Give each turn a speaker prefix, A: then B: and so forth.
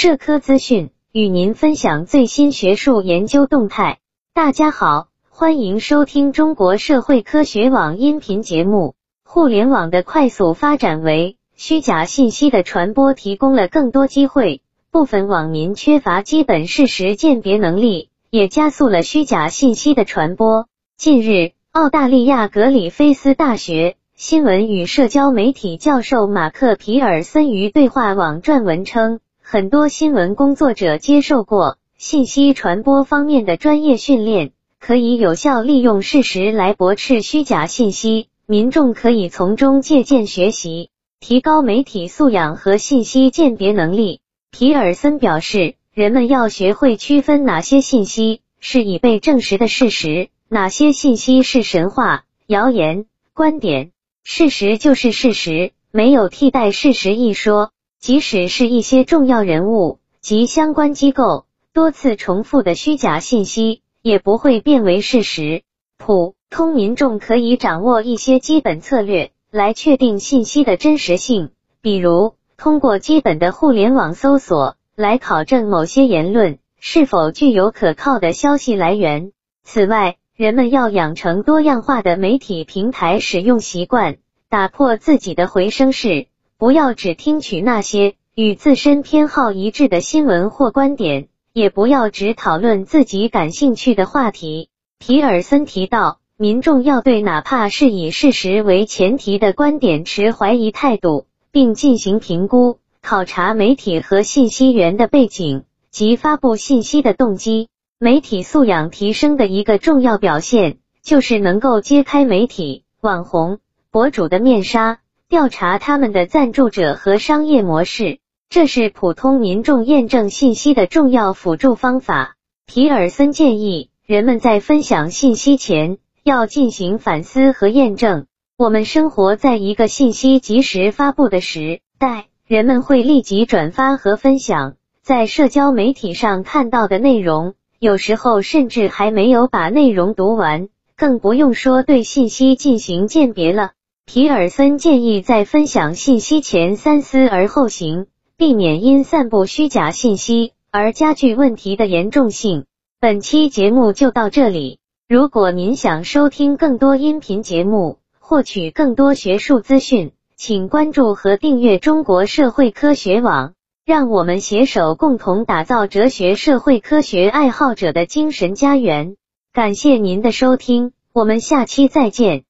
A: 社科资讯，与您分享最新学术研究动态。大家好，欢迎收听中国社会科学网音频节目。互联网的快速发展为虚假信息的传播提供了更多机会，部分网民缺乏基本事实鉴别能力，也加速了虚假信息的传播。近日，澳大利亚格里菲斯大学新闻与社交媒体教授马克·皮尔森于对话网撰文称，很多新闻工作者接受过信息传播方面的专业训练，可以有效利用事实来驳斥虚假信息。民众可以从中借鉴学习，提高媒体素养和信息鉴别能力。皮尔森表示，人们要学会区分哪些信息是已被证实的事实。哪些信息是神话、谣言、观点？事实就是事实，没有替代事实一说。即使是一些重要人物及相关机构多次重复的虚假信息，也不会变为事实。普通民众可以掌握一些基本策略来确定信息的真实性，比如通过基本的互联网搜索来考证某些言论是否具有可靠的消息来源。此外，人们要养成多样化的媒体平台使用习惯，打破自己的回声室，不要只听取那些与自身偏好一致的新闻或观点，也不要只讨论自己感兴趣的话题。皮尔森提到，民众要对哪怕是以事实为前提的观点持怀疑态度，并进行评估，考察媒体和信息源的背景及发布信息的动机。媒体素养提升的一个重要表现，就是能够揭开媒体、网红、博主的面纱，调查他们的赞助者和商业模式。这是普通民众验证信息的重要辅助方法。皮尔森建议，人们在分享信息前要进行反思和验证。我们生活在一个信息及时发布的时代，人们会立即转发和分享在社交媒体上看到的内容。有时候甚至还没有把内容读完，更不用说对信息进行鉴别了。皮尔森建议在分享信息前三思而后行，避免因散布虚假信息而加剧问题的严重性。本期节目就到这里，如果您想收听更多音频节目，获取更多学术资讯，请关注和订阅中国社会科学网。让我们携手共同打造哲学社会科学爱好者的精神家园。感谢您的收听，我们下期再见。